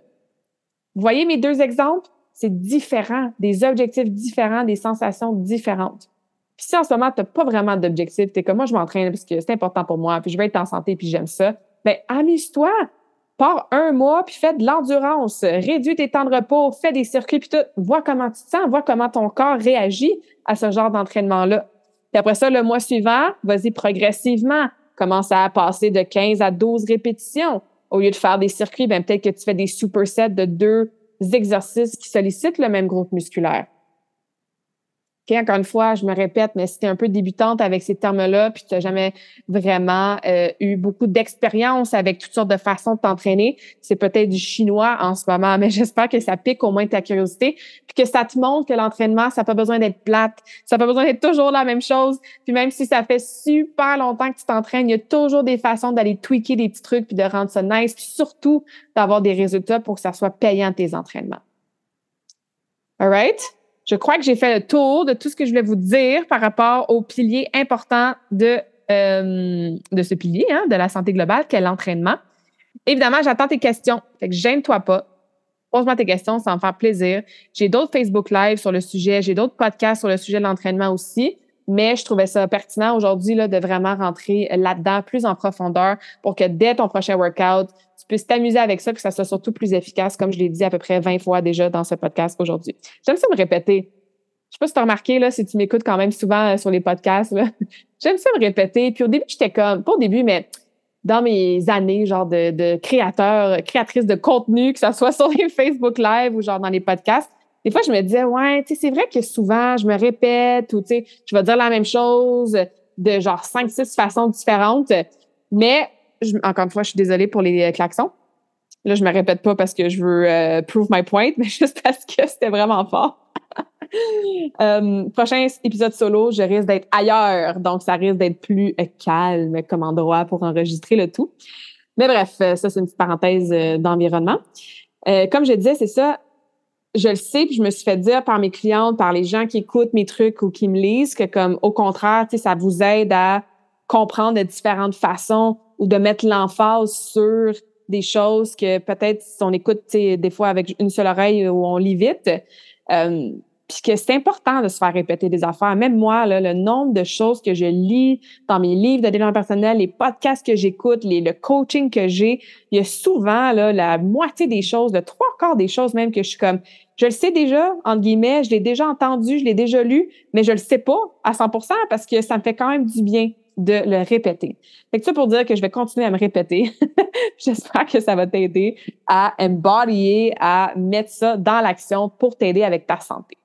Vous voyez mes deux exemples? C'est différent, des objectifs différents, des sensations différentes. Puis si en ce moment, tu n'as pas vraiment d'objectif, tu es comme moi, je m'entraîne parce que c'est important pour moi, puis je veux être en santé, puis j'aime ça, bien, amuse-toi. Pars un mois, puis fais de l'endurance. Réduis tes temps de repos, fais des circuits, puis tout. Vois comment tu te sens, vois comment ton corps réagit à ce genre d'entraînement-là. Puis après ça, le mois suivant, vas-y progressivement. Commence à passer de 15 à 12 répétitions. Au lieu de faire des circuits, ben peut-être que tu fais des supersets de deux exercices qui sollicitent le même groupe musculaire encore une fois, je me répète, mais si tu es un peu débutante avec ces termes-là, puis tu n'as jamais vraiment euh, eu beaucoup d'expérience avec toutes sortes de façons de t'entraîner, c'est peut-être du chinois en ce moment, mais j'espère que ça pique au moins ta curiosité, puis que ça te montre que l'entraînement, ça n'a pas besoin d'être plate, ça n'a pas besoin d'être toujours la même chose, puis même si ça fait super longtemps que tu t'entraînes, il y a toujours des façons d'aller tweaker des petits trucs, puis de rendre ça nice, puis surtout d'avoir des résultats pour que ça soit payant tes entraînements. All right? Je crois que j'ai fait le tour de tout ce que je voulais vous dire par rapport au pilier important de, euh, de ce pilier, hein, de la santé globale, qu'est l'entraînement. Évidemment, j'attends tes questions. Fait que gêne-toi pas. Pose-moi tes questions, ça va me faire plaisir. J'ai d'autres Facebook Live sur le sujet, j'ai d'autres podcasts sur le sujet de l'entraînement aussi, mais je trouvais ça pertinent aujourd'hui de vraiment rentrer là-dedans plus en profondeur pour que dès ton prochain workout, tu puisses t'amuser avec ça, que ça soit surtout plus efficace, comme je l'ai dit à peu près 20 fois déjà dans ce podcast aujourd'hui. J'aime ça me répéter. Je sais pas si tu as remarqué, là, si tu m'écoutes quand même souvent euh, sur les podcasts, j'aime ça me répéter. Puis au début, j'étais comme, pas au début, mais dans mes années, genre de, de créateur, créatrice de contenu, que ce soit sur les Facebook Live ou genre dans les podcasts, des fois, je me disais, ouais, tu sais, c'est vrai que souvent, je me répète ou, tu sais, je vais dire la même chose de genre cinq, six façons différentes. Mais encore une fois, je suis désolée pour les euh, klaxons. Là, je me répète pas parce que je veux euh, prove my point, mais juste parce que c'était vraiment fort. Euh, prochain épisode solo, je risque d'être ailleurs, donc ça risque d'être plus calme comme endroit pour enregistrer le tout. Mais bref, ça c'est une petite parenthèse d'environnement. comme je disais, c'est ça. Je le sais, puis je me suis fait dire par mes clientes, par les gens qui écoutent mes trucs ou qui me lisent, que comme au contraire, ça vous aide à comprendre de différentes façons ou de mettre l'emphase sur des choses que peut-être si on écoute des fois avec une seule oreille ou on lit vite, euh, puis que c'est important de se faire répéter des affaires. Même moi, là, le nombre de choses que je lis dans mes livres de développement personnel, les podcasts que j'écoute, le coaching que j'ai, il y a souvent là, la moitié des choses, le trois quarts des choses même que je suis comme, je le sais déjà, entre guillemets, je l'ai déjà entendu, je l'ai déjà lu, mais je le sais pas à 100% parce que ça me fait quand même du bien de le répéter. Fait que ça pour dire que je vais continuer à me répéter. J'espère que ça va t'aider à embodyer, à mettre ça dans l'action pour t'aider avec ta santé.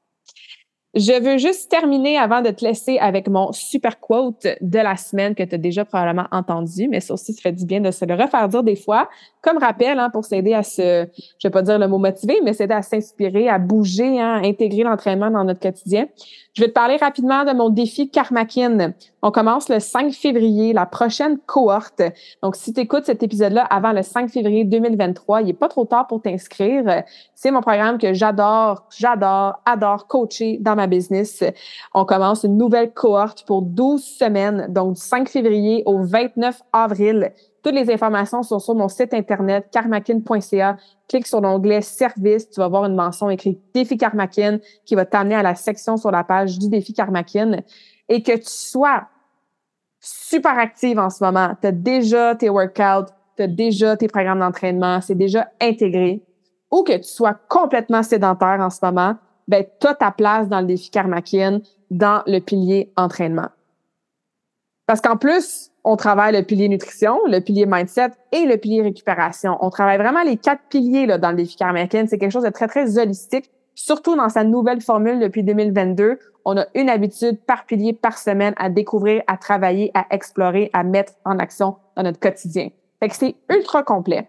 Je veux juste terminer avant de te laisser avec mon super quote de la semaine que tu as déjà probablement entendu, mais ça aussi, ça fait du bien de se le refaire dire des fois. Comme rappel, hein, pour s'aider à se, je vais pas dire le mot motiver, mais s'aider à s'inspirer, à bouger, hein, à intégrer l'entraînement dans notre quotidien. Je vais te parler rapidement de mon défi Karmakin. On commence le 5 février, la prochaine cohorte. Donc, si tu écoutes cet épisode-là avant le 5 février 2023, il n'est pas trop tard pour t'inscrire. C'est mon programme que j'adore, j'adore, adore coacher dans ma business. On commence une nouvelle cohorte pour 12 semaines, donc du 5 février au 29 avril. Toutes les informations sont sur mon site internet karmakin.ca. Clique sur l'onglet Service, tu vas voir une mention écrite Défi Karmakin qui va t'amener à la section sur la page du Défi Karmakin et que tu sois super active en ce moment. Tu as déjà tes workouts, tu as déjà tes programmes d'entraînement, c'est déjà intégré ou que tu sois complètement sédentaire en ce moment, ben, tu as ta place dans le défi Karmakin, dans le pilier entraînement. Parce qu'en plus, on travaille le pilier nutrition, le pilier mindset et le pilier récupération. On travaille vraiment les quatre piliers là, dans le défi Karmakin. C'est quelque chose de très, très holistique, surtout dans sa nouvelle formule depuis 2022. On a une habitude par pilier par semaine à découvrir, à travailler, à explorer, à mettre en action dans notre quotidien. Fait que c'est ultra complet.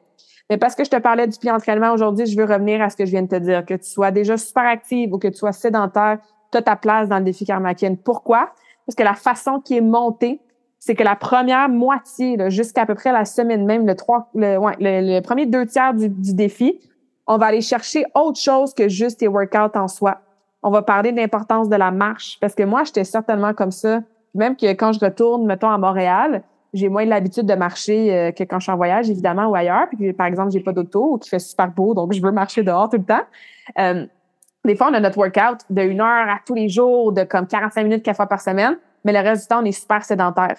Mais parce que je te parlais du pilier entraînement aujourd'hui, je veux revenir à ce que je viens de te dire. Que tu sois déjà super active ou que tu sois sédentaire, tu as ta place dans le défi Karmakin. Pourquoi? Parce que la façon qui est montée c'est que la première moitié, jusqu'à à peu près la semaine même, le, trois, le, ouais, le, premier deux tiers du, défi, on va aller chercher autre chose que juste tes workouts en soi. On va parler de l'importance de la marche parce que moi, j'étais certainement comme ça. Même que quand je retourne, mettons, à Montréal, j'ai moins l'habitude de marcher euh, que quand je suis en voyage, évidemment, ou ailleurs. Puis, par exemple, j'ai pas d'auto ou qu'il fait super beau, donc je veux marcher dehors tout le temps. Euh, des fois, on a notre workout de une heure à tous les jours, de comme 45 minutes quatre fois par semaine, mais le reste du temps, on est super sédentaire.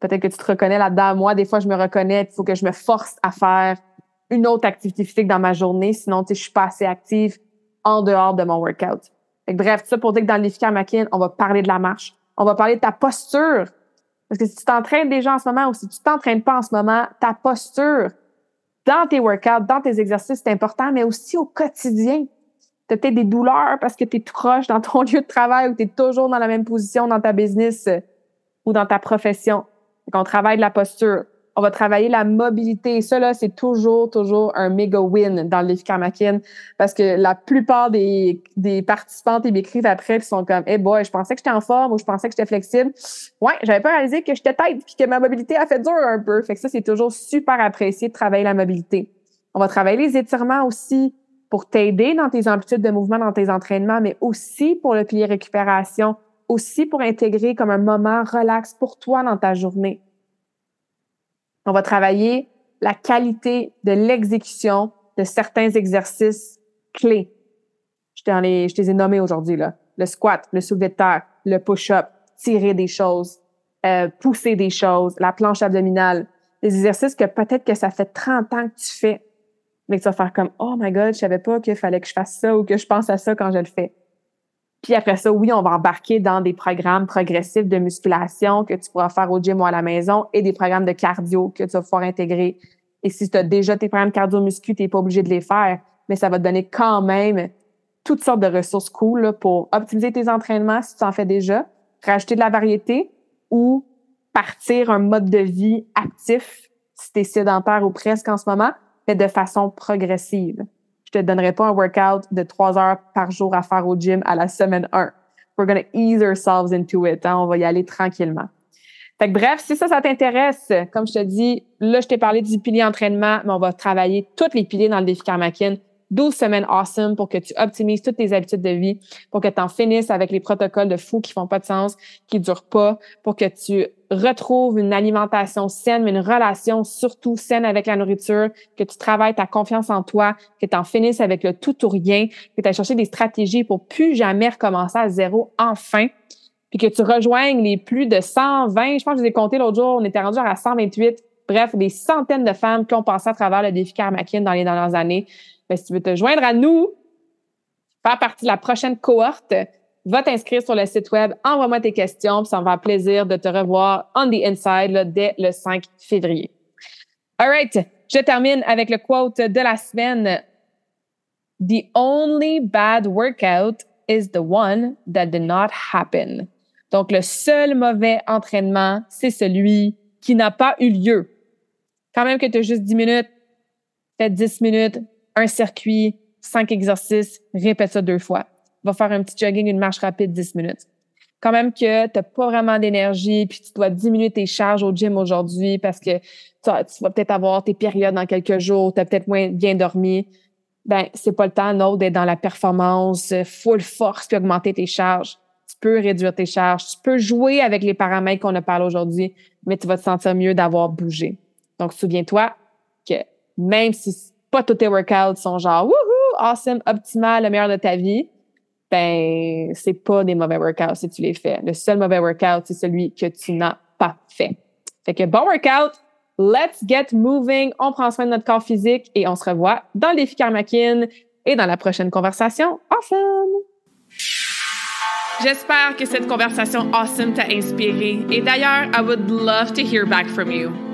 Peut-être que tu te reconnais là-dedans. Moi, des fois, je me reconnais. Il faut que je me force à faire une autre activité physique dans ma journée. Sinon, tu sais, je suis pas assez active en dehors de mon workout. Fait bref, ça pour dire que dans le défi on va parler de la marche. On va parler de ta posture. Parce que si tu t'entraînes déjà en ce moment ou si tu t'entraînes pas en ce moment, ta posture dans tes workouts, dans tes exercices, c'est important, mais aussi au quotidien. Tu as peut-être des douleurs parce que tu es tout croche dans ton lieu de travail ou tu es toujours dans la même position dans ta business euh, ou dans ta profession. On travaille la posture. On va travailler la mobilité. Ça, là, c'est toujours, toujours un méga win dans le Karmakin parce que la plupart des, des participantes, ils m'écrivent après ils sont comme, hey boy, je pensais que j'étais en forme ou je pensais que j'étais flexible. Ouais, j'avais pas réalisé que j'étais tête puis que ma mobilité a fait dur un peu. Fait que ça, c'est toujours super apprécié de travailler la mobilité. On va travailler les étirements aussi pour t'aider dans tes amplitudes de mouvement, dans tes entraînements, mais aussi pour le pilier récupération aussi pour intégrer comme un moment relax pour toi dans ta journée. On va travailler la qualité de l'exécution de certains exercices clés. Je, je ai nommés aujourd'hui, là. Le squat, le soulevé de terre, le push-up, tirer des choses, euh, pousser des choses, la planche abdominale. Des exercices que peut-être que ça fait 30 ans que tu fais, mais que tu vas faire comme, oh my God, je savais pas qu'il fallait que je fasse ça ou que je pense à ça quand je le fais. Puis après ça, oui, on va embarquer dans des programmes progressifs de musculation que tu pourras faire au gym ou à la maison et des programmes de cardio que tu vas pouvoir intégrer. Et si tu as déjà tes programmes cardio-muscu, tu n'es pas obligé de les faire, mais ça va te donner quand même toutes sortes de ressources cool pour optimiser tes entraînements si tu en fais déjà, rajouter de la variété ou partir un mode de vie actif si tu es sédentaire ou presque en ce moment, mais de façon progressive te donnerai pas un workout de trois heures par jour à faire au gym à la semaine 1. We're going to ease ourselves into it. Hein? On va y aller tranquillement. Fait que bref, si ça, ça t'intéresse, comme je te dis, là, je t'ai parlé du pilier entraînement, mais on va travailler tous les piliers dans le défi Karmakin 12 semaines awesome pour que tu optimises toutes tes habitudes de vie, pour que tu en finisses avec les protocoles de fou qui font pas de sens, qui durent pas, pour que tu retrouves une alimentation saine, mais une relation surtout saine avec la nourriture, que tu travailles ta confiance en toi, que tu en finisses avec le tout ou rien, que tu as cherché des stratégies pour plus jamais recommencer à zéro enfin, puis que tu rejoignes les plus de 120, je pense que je les ai comptés l'autre jour, on était rendu à 128, bref, des centaines de femmes qui ont passé à travers le défi Karmakin dans les dernières années. Ben, si tu veux te joindre à nous, faire partie de la prochaine cohorte, va t'inscrire sur le site web, envoie-moi tes questions, puis ça me va plaisir de te revoir on the inside dès le 5 février. All right, je termine avec le quote de la semaine. The only bad workout is the one that did not happen. Donc, le seul mauvais entraînement, c'est celui qui n'a pas eu lieu. Quand même que tu as juste 10 minutes, fais 10 minutes, un circuit, cinq exercices, répète ça deux fois va faire un petit jogging, une marche rapide 10 minutes. Quand même que tu n'as pas vraiment d'énergie, puis tu dois diminuer tes charges au gym aujourd'hui parce que tu, vas peut-être avoir tes périodes dans quelques jours, tu as peut-être moins bien dormi. Ben, c'est pas le temps, non, d'être dans la performance, full force, puis augmenter tes charges. Tu peux réduire tes charges. Tu peux jouer avec les paramètres qu'on a parlé aujourd'hui, mais tu vas te sentir mieux d'avoir bougé. Donc, souviens-toi que même si pas tous tes workouts sont genre, wouhou, awesome, optimal, le meilleur de ta vie, ben, c'est pas des mauvais workouts si tu les fais. Le seul mauvais workout, c'est celui que tu n'as pas fait. Fait que bon workout, let's get moving. On prend soin de notre corps physique et on se revoit dans le défi et dans la prochaine conversation. Awesome! J'espère que cette conversation awesome t'a inspiré. Et d'ailleurs, I would love to hear back from you.